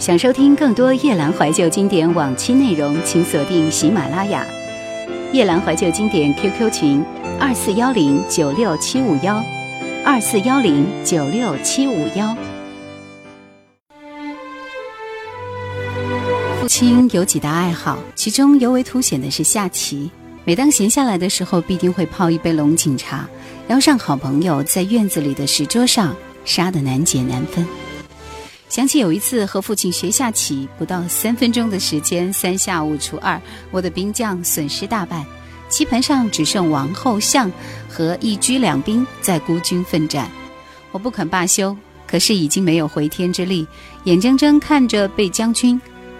想收听更多夜兰怀旧经典往期内容，请锁定喜马拉雅“夜兰怀旧经典 ”QQ 群：二四幺零九六七五幺，二四幺零九六七五幺。父亲有几大爱好，其中尤为凸显的是下棋。每当闲下来的时候，必定会泡一杯龙井茶，邀上好朋友在院子里的石桌上杀得难解难分。想起有一次和父亲学下棋，不到三分钟的时间，三下五除二，我的兵将损失大半，棋盘上只剩王后象和一车两兵在孤军奋战。我不肯罢休，可是已经没有回天之力，眼睁睁看着被将军。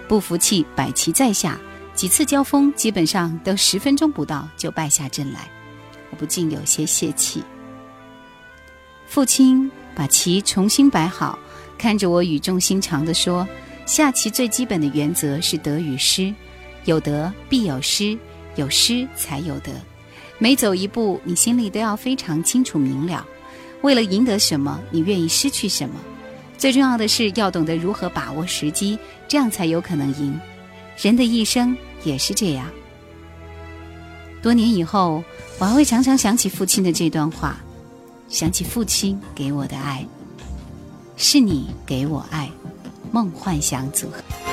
不服气，摆棋再下，几次交锋基本上都十分钟不到就败下阵来，我不禁有些泄气。父亲把棋重新摆好。看着我，语重心长的说：“下棋最基本的原则是得与失，有得必有失，有失才有得。每走一步，你心里都要非常清楚明了。为了赢得什么，你愿意失去什么？最重要的是要懂得如何把握时机，这样才有可能赢。人的一生也是这样。多年以后，我还会常常想起父亲的这段话，想起父亲给我的爱。”是你给我爱，梦幻想组合。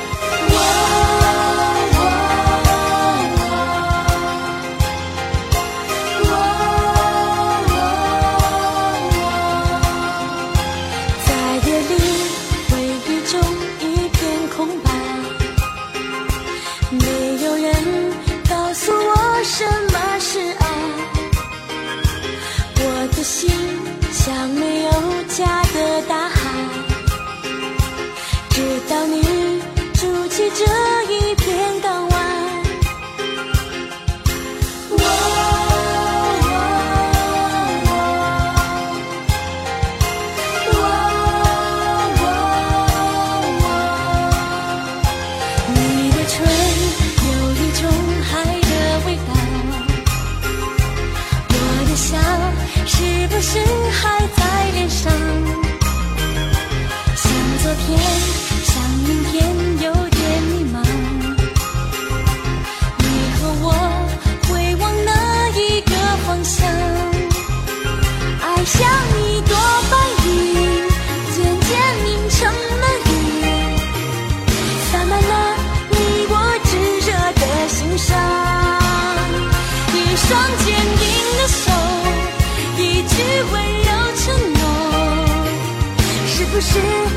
是。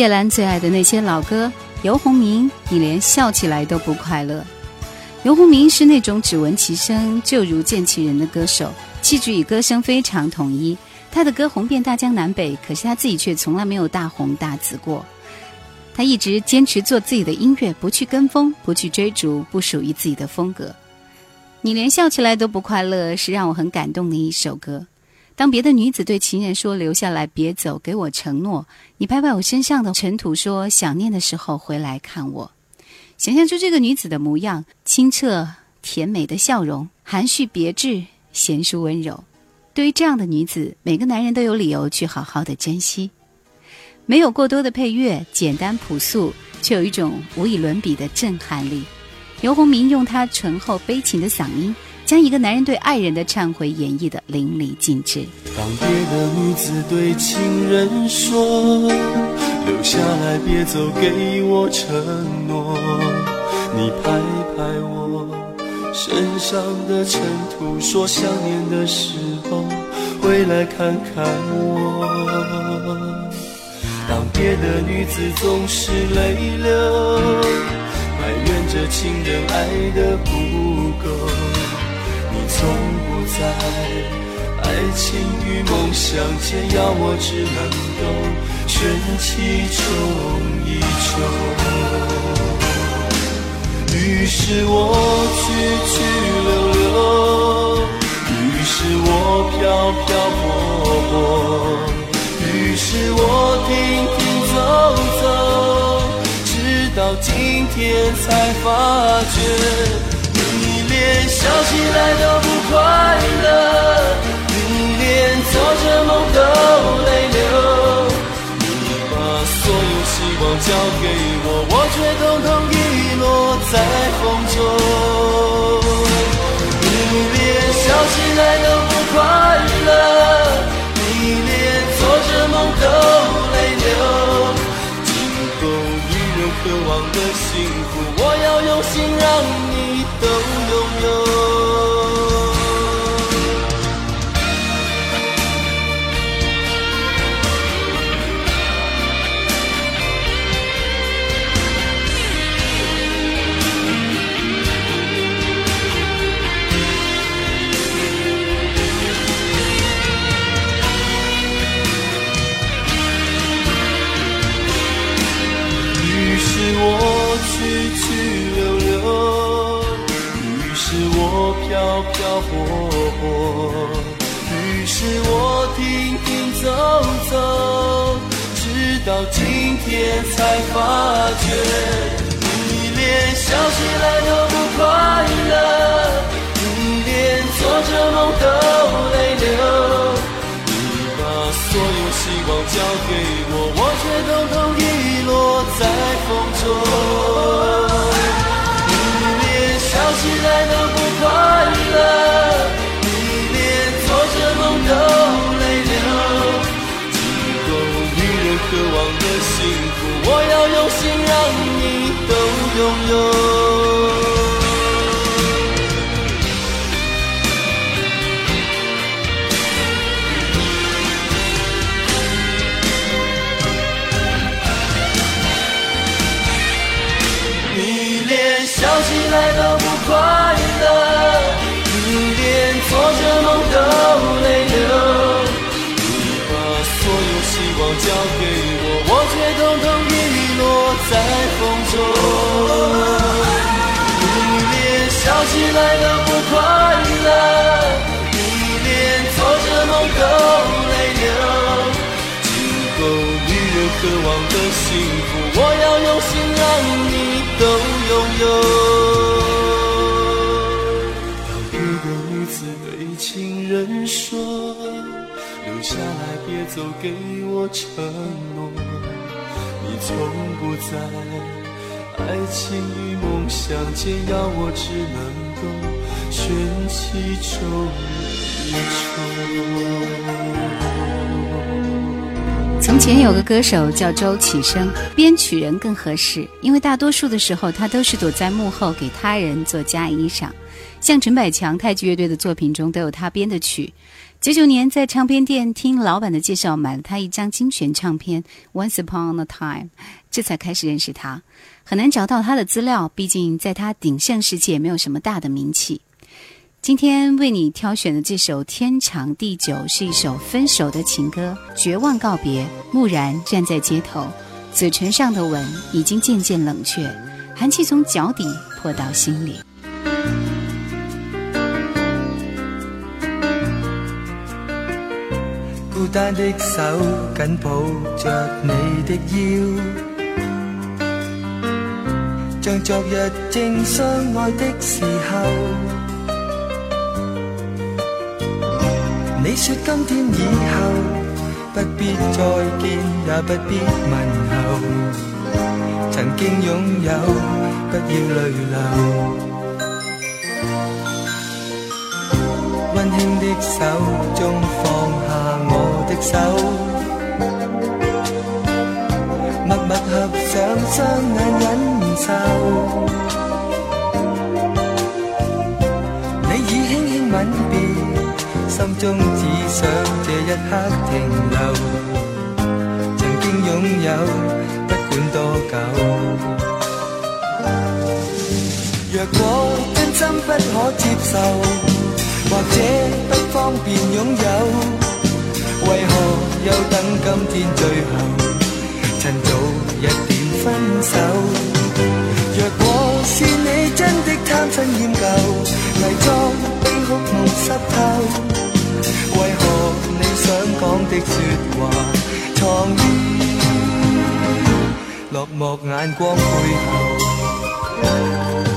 叶兰最爱的那些老歌，游鸿明。你连笑起来都不快乐。游鸿明是那种只闻其声就如见其人的歌手，气质与歌声非常统一。他的歌红遍大江南北，可是他自己却从来没有大红大紫过。他一直坚持做自己的音乐，不去跟风，不去追逐，不属于自己的风格。你连笑起来都不快乐，是让我很感动的一首歌。当别的女子对情人说“留下来，别走，给我承诺”，你拍拍我身上的尘土，说“想念的时候回来看我”。想象出这个女子的模样，清澈甜美的笑容，含蓄别致，娴淑温柔。对于这样的女子，每个男人都有理由去好好的珍惜。没有过多的配乐，简单朴素，却有一种无与伦比的震撼力。游鸿明用他醇厚悲情的嗓音。将一个男人对爱人的忏悔演绎的淋漓尽致。当别的女子对情人说：“留下来别走，给我承诺。”你拍拍我身上的尘土，说想念的时候回来看看我。当别的女子总是泪流，埋怨着情人爱的不够。从不在爱情与梦想间，要我只能够卷起旧一裳。于是我去去留留，于是我飘飘泊泊，于是我停停走走，直到今天才发觉。笑起来都不快乐，你连做着梦都泪流，你把所有希望交给我，我却统统遗落在风中。到今天才发觉，你连笑起来都不快乐，你连做着梦都泪流。你把所有希望交给我，我却偷偷遗落在风中。用心让你都拥有，你连笑起来都不快。来的不快乐，你连做着梦都泪流。今后女人渴望的幸福，我要用心让你都拥有。当一个女子对情人说，留下来别走，给我承诺。你从不在爱情与梦想间，要我只能。从前有个歌手叫周启生，编曲人更合适，因为大多数的时候他都是躲在幕后给他人做嫁衣裳。像陈百强、太极乐队的作品中都有他编的曲。九九年在唱片店听老板的介绍，买了他一张精选唱片《Once Upon a Time》，这才开始认识他。很难找到他的资料，毕竟在他鼎盛时期也没有什么大的名气。今天为你挑选的这首《天长地久》是一首分手的情歌，绝望告别，木然站在街头，嘴唇上的吻已经渐渐冷却，寒气从脚底泼到心里。孤单的手紧抱着你的腰。像昨日正相爱的时候，你说今天以后不必再见，也不必问候。曾经拥有，不要泪流。温馨的手中放下我的手，默默合上双眼，忍。你已轻轻吻别，心中只想这一刻停留。曾经拥有，不管多久。若果真心不可接受，或者不方便拥有，为何又等今天最后？趁早一点。分手。若果是你，真的贪新厌旧，伪装悲哭没湿透，为何你想讲的说话藏于落寞眼光背后？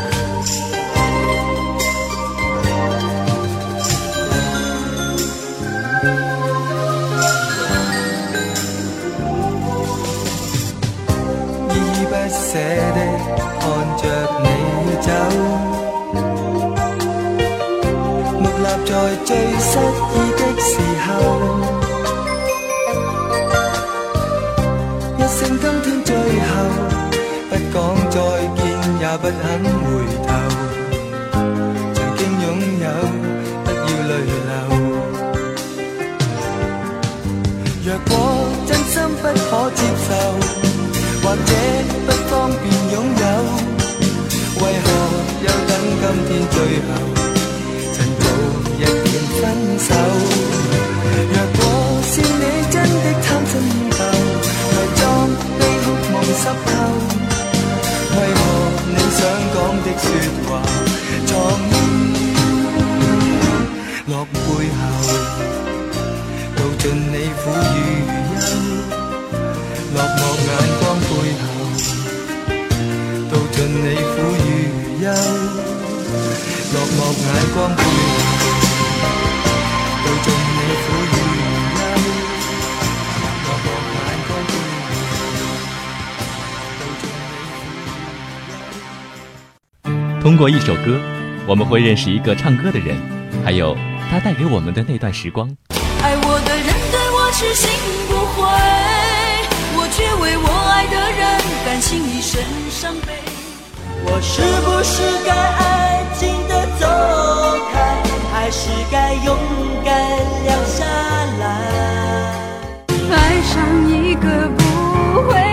đâu một lạp tròi chơi sách y cách xì hao nhất sinh thấm thương chơi hao bất con tròi kinh nhà bất hẳn 通过一首歌，我们会认识一个唱歌的人，还有他带给我们的那段时光。爱我的人对我痴心不悔，我却为我爱的人甘心一生伤悲。我是不是该安静的走开，还是该勇敢留下来？爱上一个不回。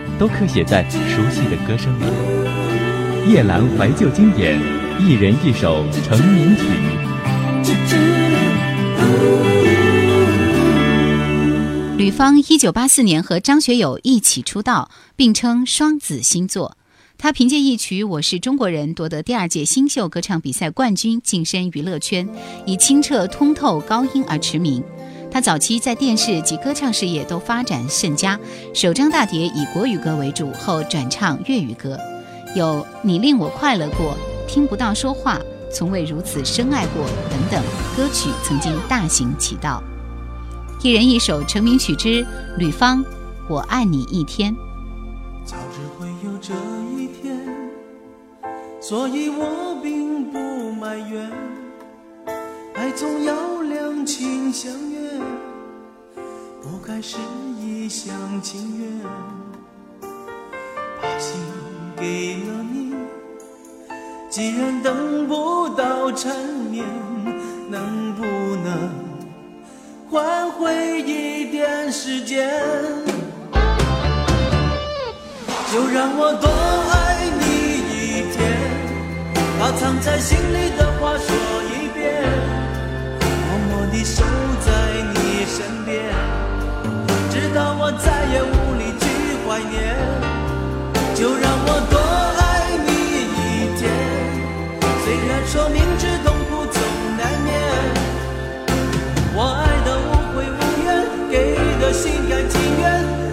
都刻写在熟悉的歌声里。夜阑怀旧经典，一人一首成名曲。吕方一九八四年和张学友一起出道，并称双子星座。他凭借一曲《我是中国人》夺得第二届新秀歌唱比赛冠军，晋升娱乐圈，以清澈通透高音而驰名。他早期在电视及歌唱事业都发展甚佳，首张大碟以国语歌为主，后转唱粤语歌，有《你令我快乐过》《听不到说话》《从未如此深爱过》等等歌曲曾经大行其道。一人一首成名曲之吕方，《我爱你一天》。早知会有这一天，所以我并不埋怨，爱总要。情相悦，不该是一厢情愿，把心给了你，既然等不到缠绵，能不能换回一点时间？就让我多爱你一天，把藏在心里的。再也无力去怀念，就让我多爱你一天。虽然说明知痛苦总难免，我爱的无悔无怨，给的心甘情愿。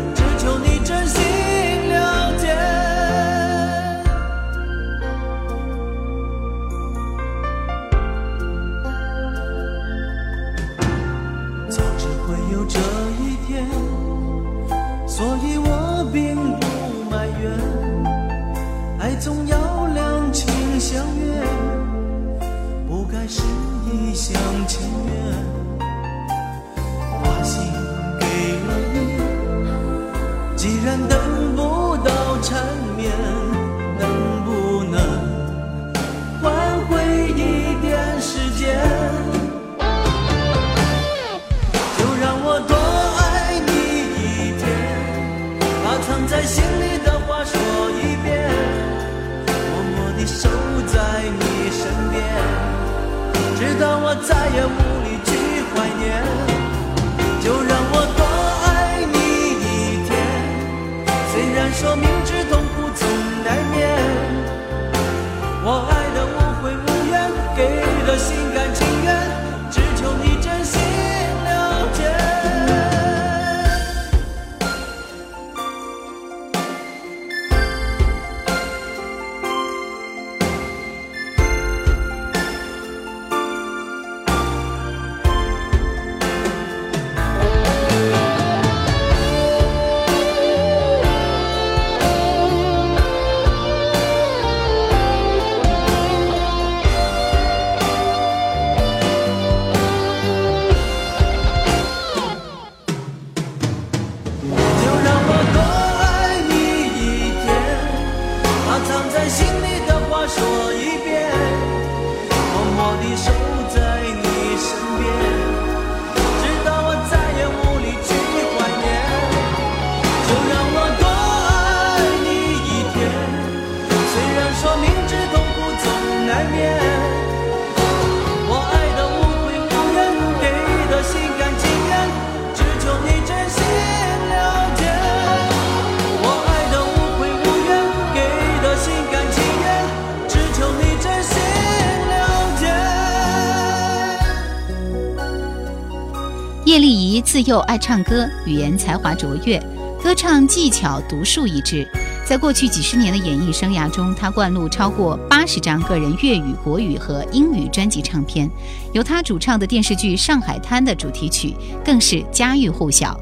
自幼爱唱歌，语言才华卓越，歌唱技巧独树一帜。在过去几十年的演艺生涯中，他灌录超过八十张个人粤语、国语和英语专辑唱片。由他主唱的电视剧《上海滩》的主题曲更是家喻户晓。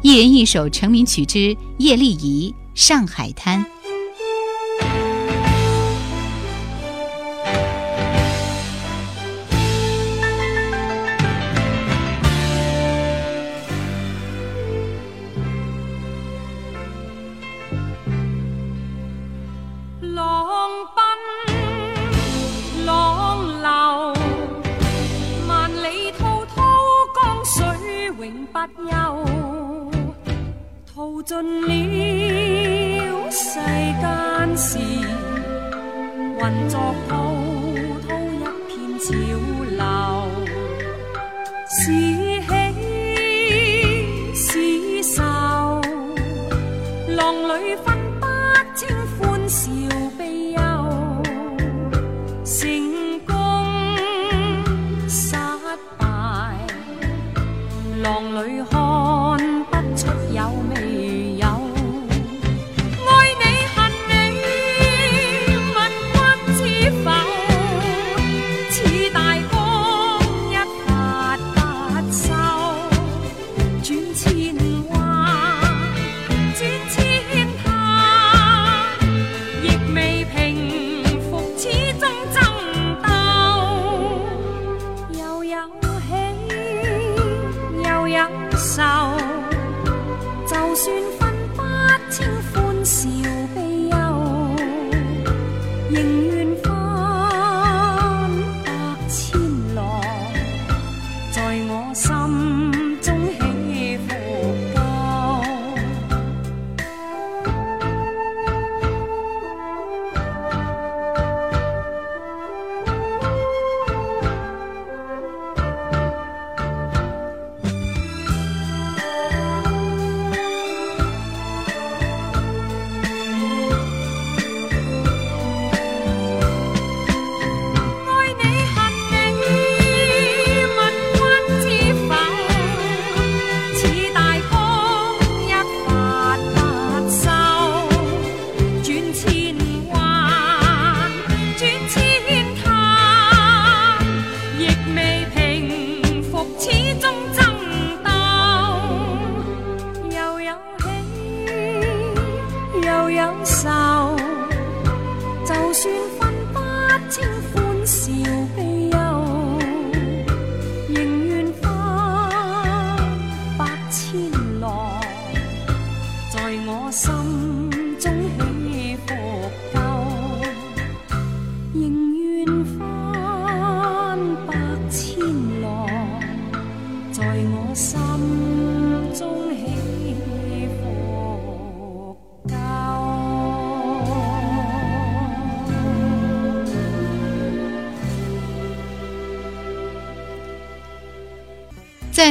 一人一首成名曲之叶丽仪《上海滩》。不休，淘尽了世间事，混作滔滔一片潮流，是喜是愁，浪里。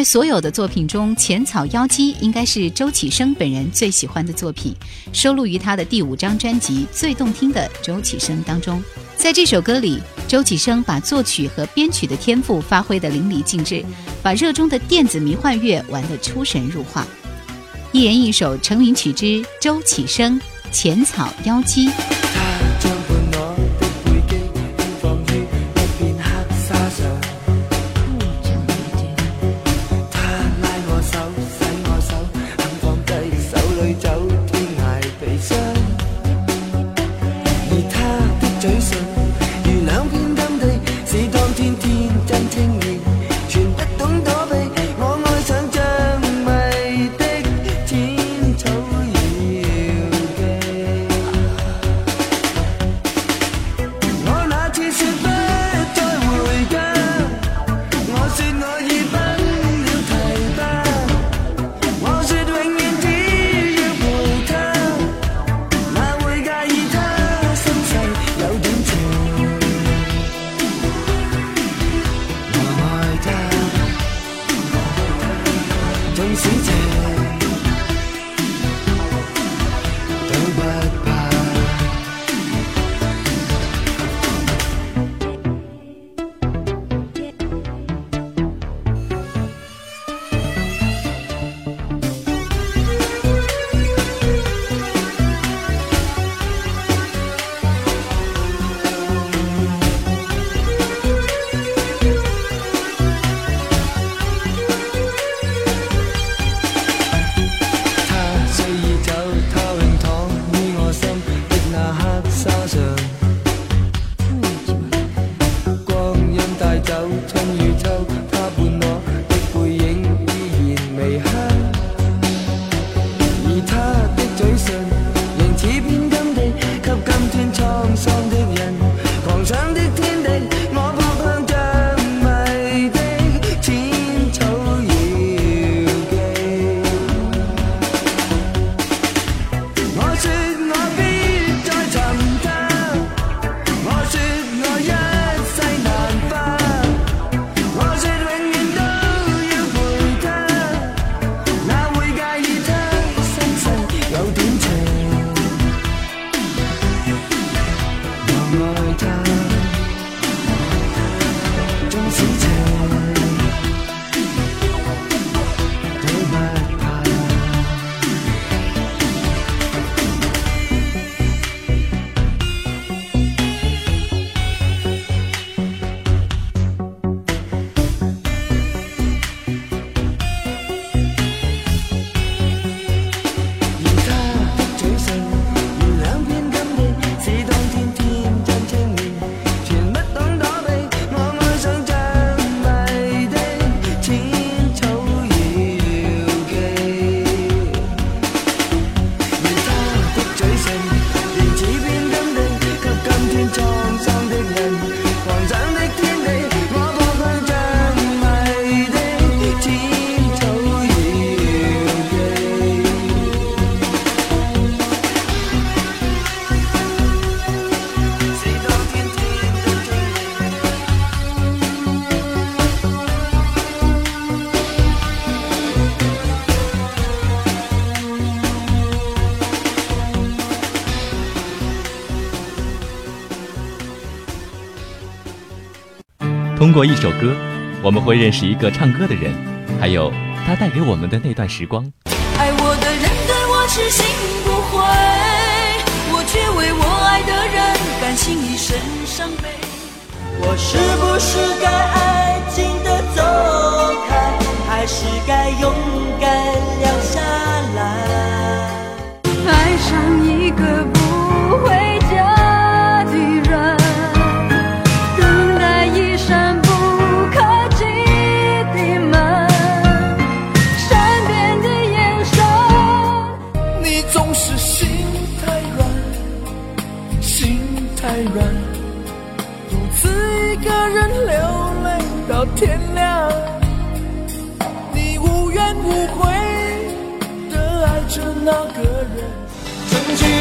所有的作品中，《浅草妖姬》应该是周启生本人最喜欢的作品，收录于他的第五张专辑《最动听的周启生》当中。在这首歌里，周启生把作曲和编曲的天赋发挥得淋漓尽致，把热衷的电子迷幻乐玩得出神入化。一人一首成名曲之周启生，《浅草妖姬》。一首歌，我们会认识一个唱歌的人，还有他带给我们的那段时光。爱我的人对我痴心不悔，我却为我爱的人甘心一生伤悲。我是不是该安静的走开，还是该勇敢留下来？爱上。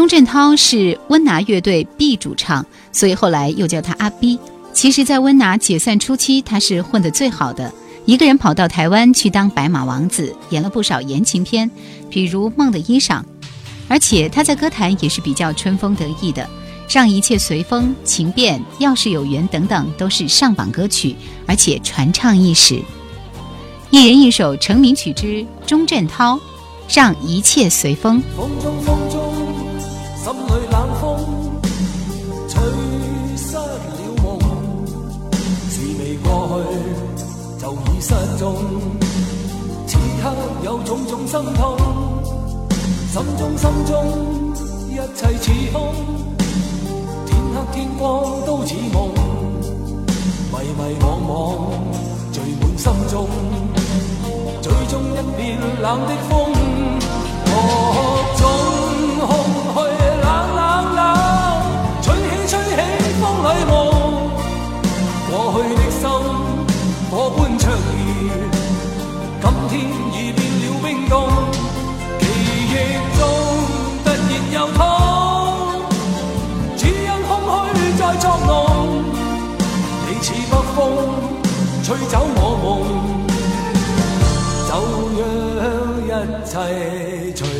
钟镇涛是温拿乐队 B 主唱，所以后来又叫他阿 B。其实，在温拿解散初期，他是混得最好的，一个人跑到台湾去当白马王子，演了不少言情片，比如《梦的衣裳》。而且他在歌坛也是比较春风得意的，《让一切随风》《情变》《要是有缘》等等都是上榜歌曲，而且传唱一时。一人一首成名曲之钟镇涛，《让一切随风》。心痛，心中心中一切似空，天黑天光都似梦，迷迷惘惘聚满心中，最终一片冷的风。吹走我梦，就让一切随。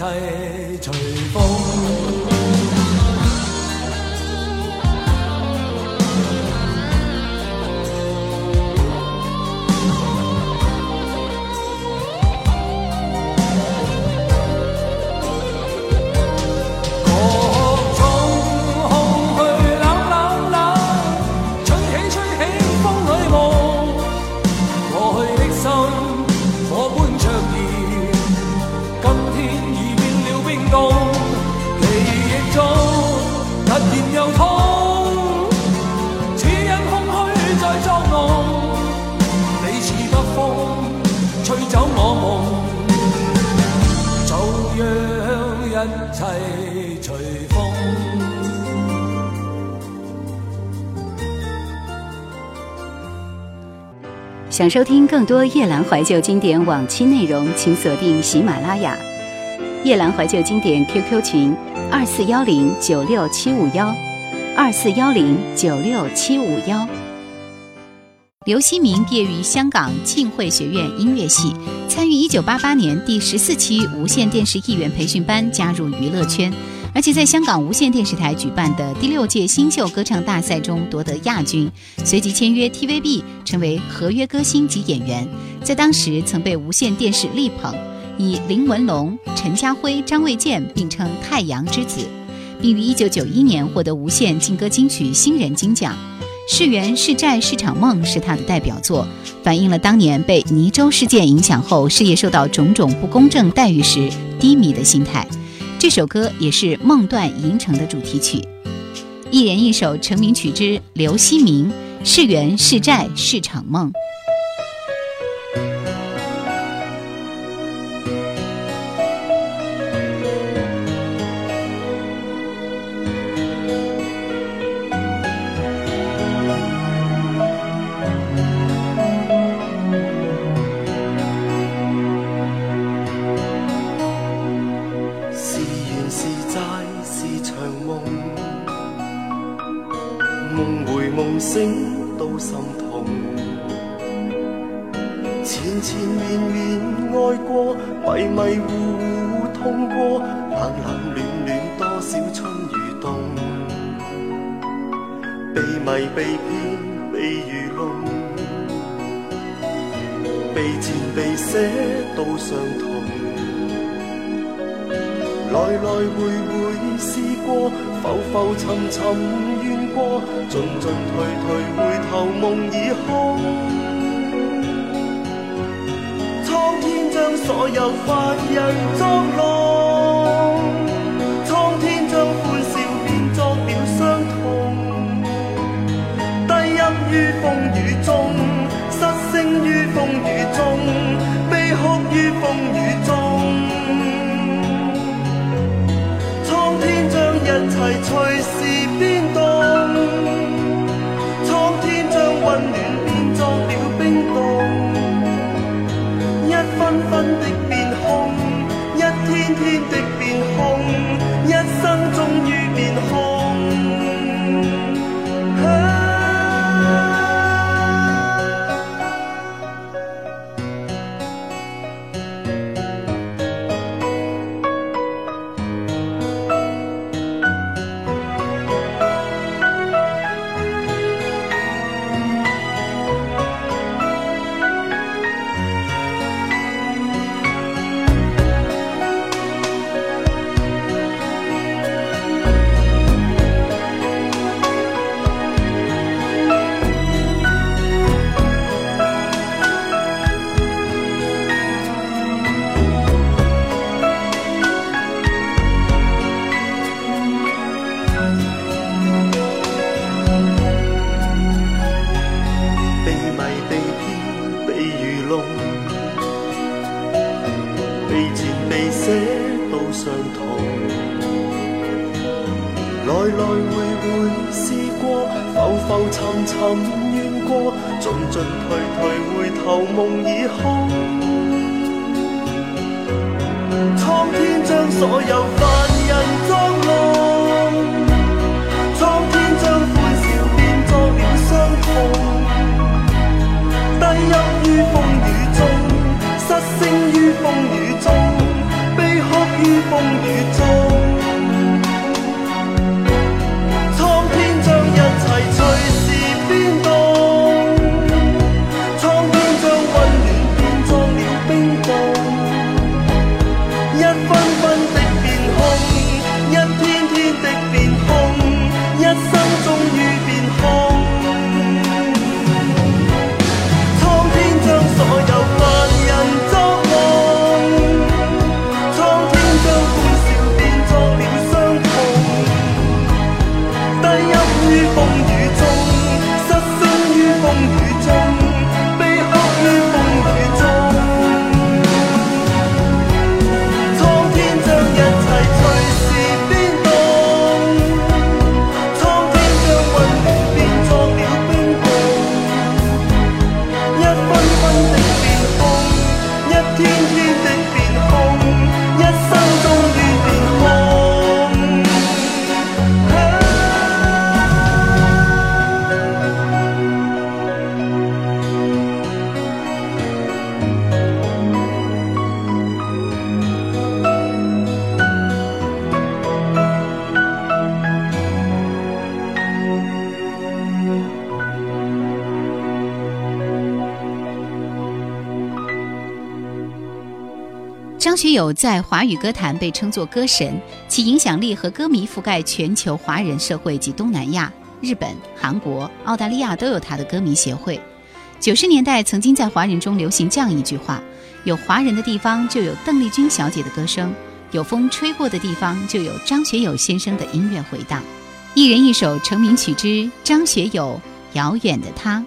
esa 想收听更多夜兰怀旧经典往期内容，请锁定喜马拉雅《夜兰怀旧经典》QQ 群：二四幺零九六七五幺，二四幺零九六七五幺。刘锡明毕业于香港浸会学院音乐系，参与一九八八年第十四期无线电视艺员培训班，加入娱乐圈。而且在香港无线电视台举办的第六届新秀歌唱大赛中夺得亚军，随即签约 TVB，成为合约歌星及演员。在当时曾被无线电视力捧，以林文龙、陈家辉、张卫健并称“太阳之子”。并于1991年获得无线劲歌金曲新人金奖。是缘是债是场梦是他的代表作，反映了当年被倪州事件影响后，事业受到种种不公正待遇时低迷的心态。这首歌也是《梦断银城》的主题曲，一人一首成名曲之刘锡明，《是缘是债是场梦》。相同。来来回回试过，浮浮沉沉怨过，进进退退回头梦已空。苍天将所有凡人作弄。沉怨过，进进退退，回头梦已空。苍天将所有凡人葬弄，苍天将欢笑变作了伤痛，低泣于风雨中，失声于风雨中，悲哭于风雨中。张学友在华语歌坛被称作歌神，其影响力和歌迷覆盖全球华人社会及东南亚、日本、韩国、澳大利亚都有他的歌迷协会。九十年代曾经在华人中流行这样一句话：“有华人的地方就有邓丽君小姐的歌声，有风吹过的地方就有张学友先生的音乐回荡。”一人一首成名曲之张学友《遥远的她》。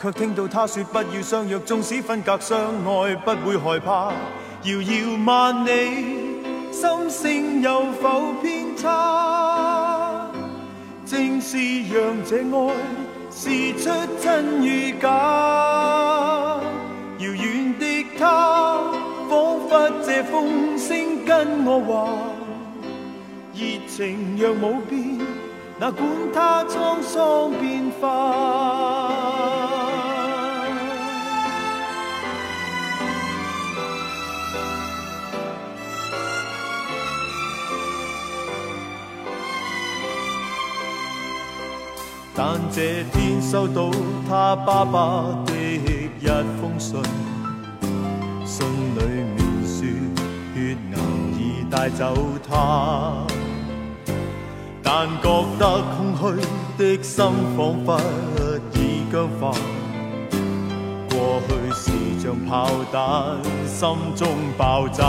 却听到他说不要相约，纵使分隔，相爱不会害怕。遥遥万里，心声有否偏差？正是让这爱试出真与假。遥远的他，仿佛借风声跟我话，热情若无变，哪管他沧桑变化。但这天收到他爸爸的一封信，信里面说血癌已带走他，但觉得空虚的心仿佛已僵化，过去是像炮弹，心中爆炸。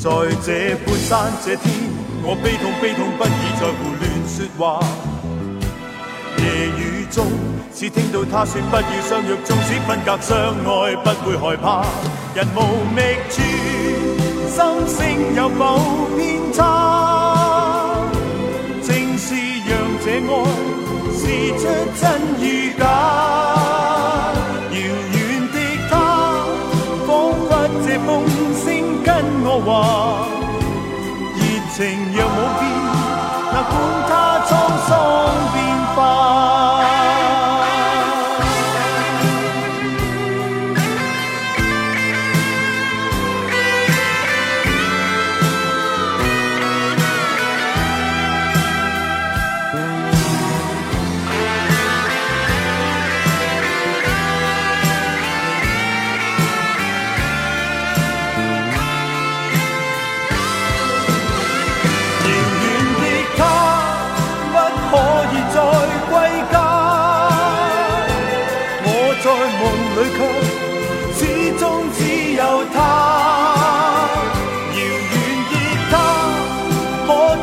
在这半山这天，我悲痛悲痛不已，在胡乱说话。夜雨中，只听到他说不要相约，纵使分隔相爱，不会害怕。人无觅处，心声有否偏差？正是让这爱试出真与假。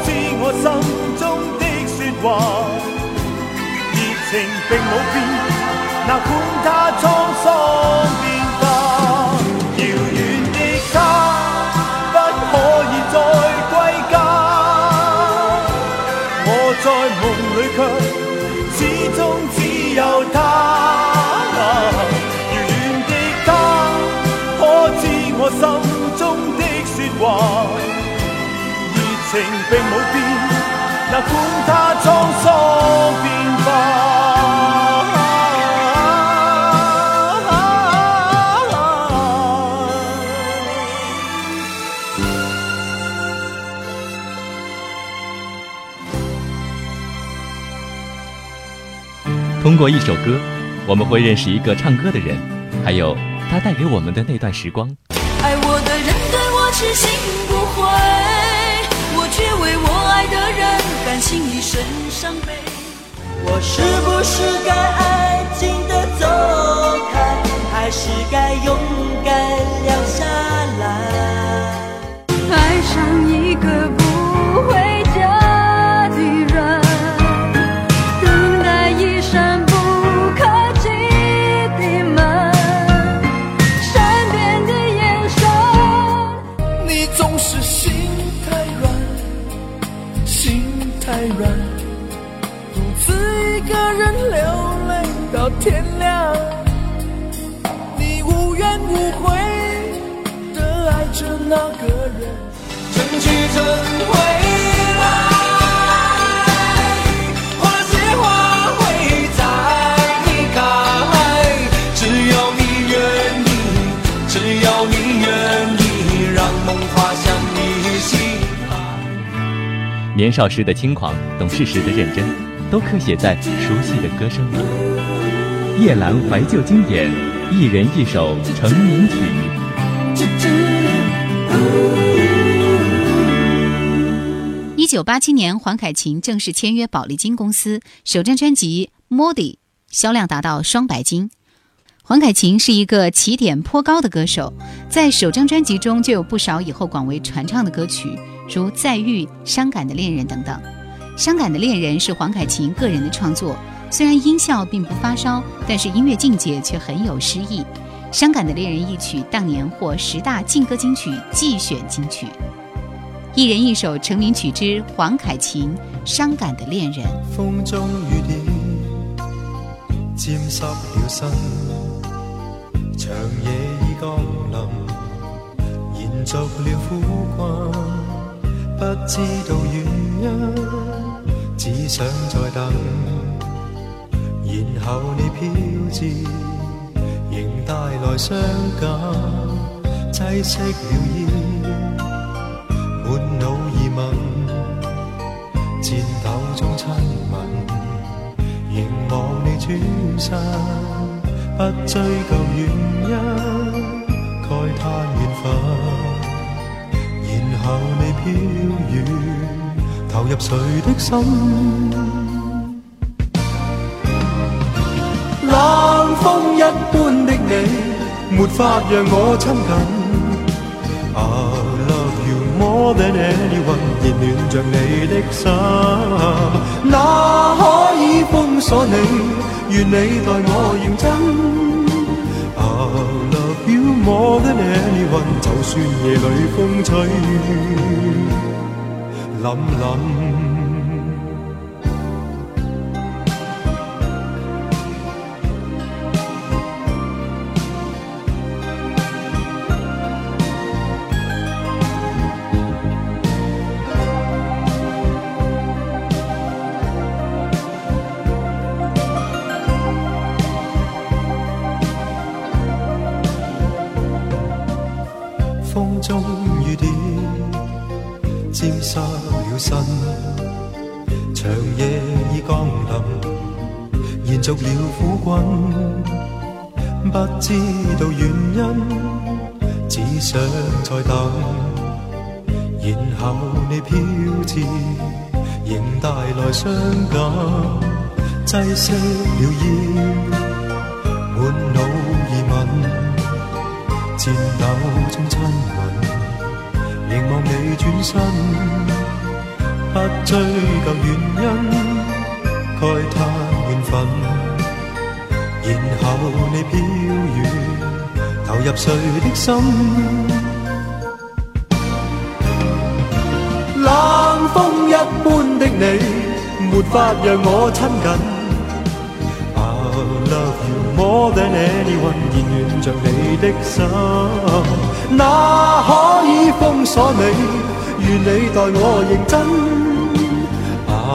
知我心中的说话，热情并冇变，那管它沧桑变化。遥远的他，不可以再归家，我在梦里却始终只有他。遥远的她，可知我心中的说话？通过一首歌，我们会认识一个唱歌的人，还有他带给我们的那段时光。爱我的人对我痴心。真伤悲，我是不是该安静的走开，还是该勇敢留下来？爱上一个不。到天亮，你无怨无悔的爱着那个人。春去春会来，花谢花会再开。只要你愿意，只要你愿意，让梦划向你心海。年少时的轻狂，懂事时的认真，都刻写在熟悉的歌声里。夜阑怀旧经典，一人一首成名曲。一九八七年，黄凯芹正式签约宝丽金公司，首张专辑《m o d d y 销量达到双白金。黄凯芹是一个起点颇高的歌手，在首张专辑中就有不少以后广为传唱的歌曲，如《再遇》《伤感的恋人》等等。《伤感的恋人》是黄凯芹个人的创作。虽然音效并不发烧，但是音乐境界却很有诗意。伤感的恋人一曲当年获十大劲歌金曲季选金曲。一人一首成名曲之黄凯芹《伤感的恋人》。风中雨点沾湿了身，长夜已降临，延续了苦困，不知道原因，只想再等。然后你飘至，仍带来伤感，挤熄了烟，满脑疑问，颤抖中亲吻，凝望你转身，不追究原因，慨叹缘分。然后你飘远，投入谁的心？一般的你，没法让我亲近。I love you more than anyone，热暖着你的心，哪可以封锁你？愿你待我认真。I love you more than anyone，就算夜里风吹，淋淋不知道原因，只想再等。然后你飘至，仍带来伤感。挤熄了烟，满脑疑问。颤抖中亲吻，凝望你转身。不追究原因，慨叹缘分。然后你飘远，投入谁的心？冷风一般的你，没法让我亲近。I love you more than anyone，依然恋着你的心，哪可以封锁你？愿你待我认真。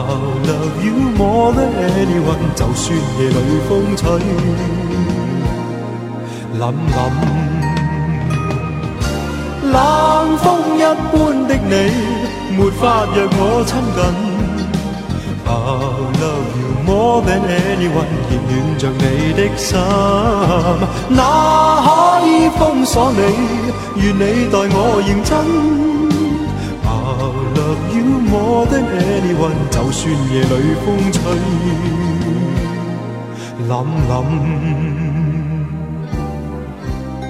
I love you more than anyone，就算夜里风吹，凛凛，冷风一般的你，没法让我亲近。I love you more than anyone，热恋着你的心，哪可以封锁你？愿你待我认真。 love you more anyone，than 就算夜里风吹，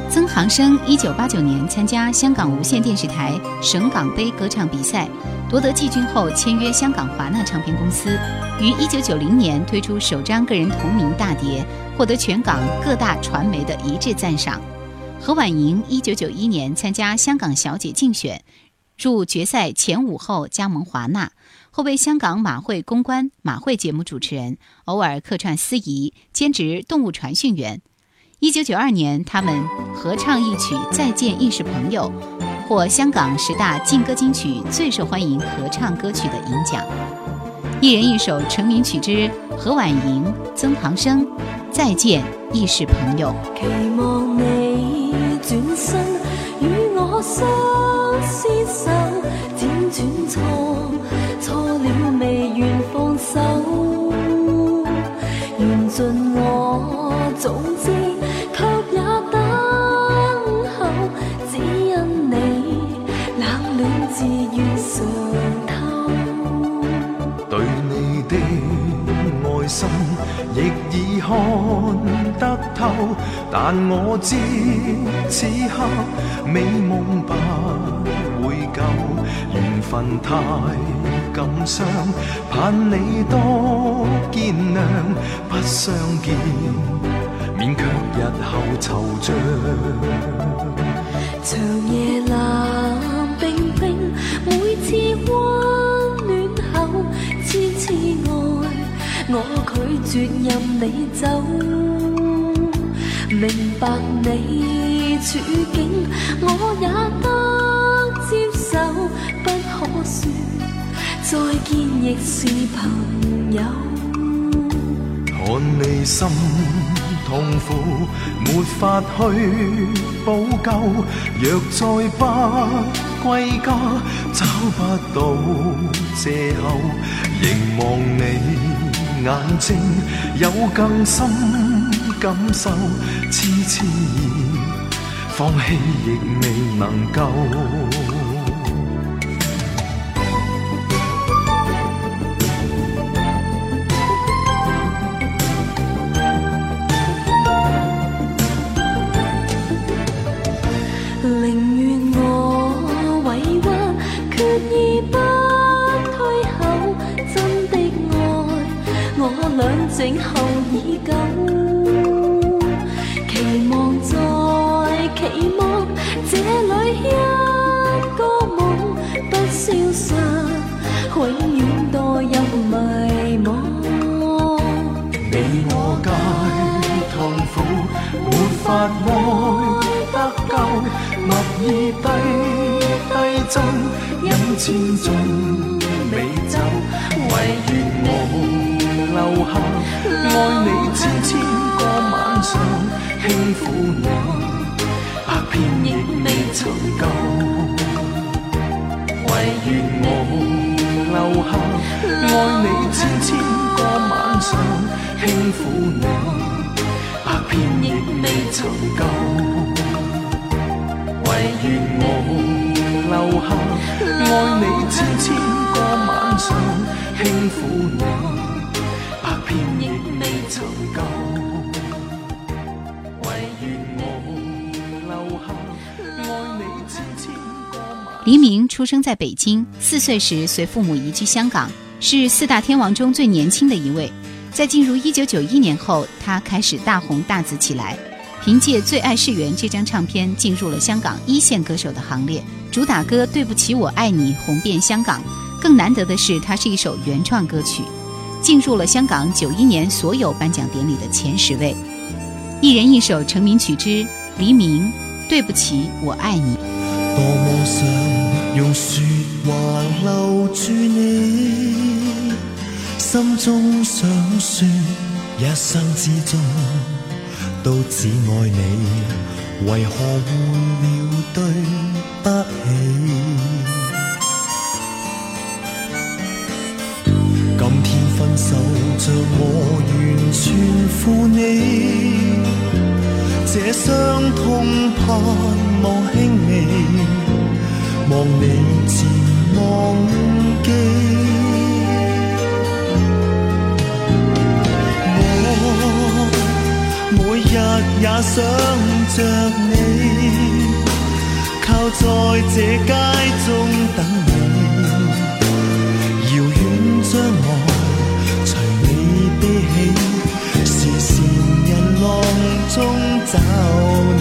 曾航生一九八九年参加香港无线电视台省港杯歌唱比赛，夺得季军后签约香港华纳唱片公司，于一九九零年推出首张个人同名大碟，获得全港各大传媒的一致赞赏。何婉莹一九九一年参加香港小姐竞选。驻决赛前五后加盟华纳，后为香港马会公关、马会节目主持人，偶尔客串司仪，兼职动物传讯员。一九九二年，他们合唱一曲《再见亦是朋友》，获香港十大劲歌金曲最受欢迎合唱歌曲的银奖。一人一首成名曲之何婉莹、曾航生，《再见亦是朋友》。期望你转身与我相看得透，但我知此刻美梦不会够。缘分太感伤，盼你多见谅，不相见，勉却日后惆怅。长夜难。说任你走，明白你处境，我也得接受。不可说再见，亦是朋友。看你心痛苦，没法去补救。若再不归家，找不到借口。凝望你。眼睛有更深感受，痴痴放弃亦未能够。美酒，唯愿我留下爱你千千个晚上，轻抚我百遍亦未曾够。唯愿我留下爱你千千个晚上，轻抚你百遍亦未曾够。唯愿我留下。你千千黎明出生在北京，四岁时随父母移居香港，是四大天王中最年轻的一位。在进入一九九一年后，他开始大红大紫起来，凭借《最爱世园》这张唱片进入了香港一线歌手的行列。主打歌《对不起我爱你》红遍香港，更难得的是，它是一首原创歌曲，进入了香港九一年所有颁奖典礼的前十位。一人一首成名曲之《黎明》，对不起我爱你。多用留住你，你，心中中想一生之都只何了不起，今天分手像我完全负你，这伤痛盼望轻微，望你渐忘记。我每日也想着你。在这街中等你，遥远将来随你悲喜，是潮人浪中找你。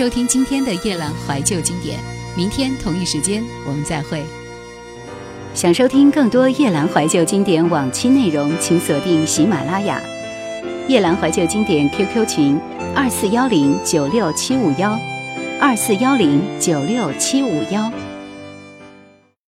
收听今天的夜阑怀旧经典，明天同一时间我们再会。想收听更多夜阑怀旧经典往期内容，请锁定喜马拉雅夜阑怀旧经典 QQ 群：二四幺零九六七五幺，二四幺零九六七五幺。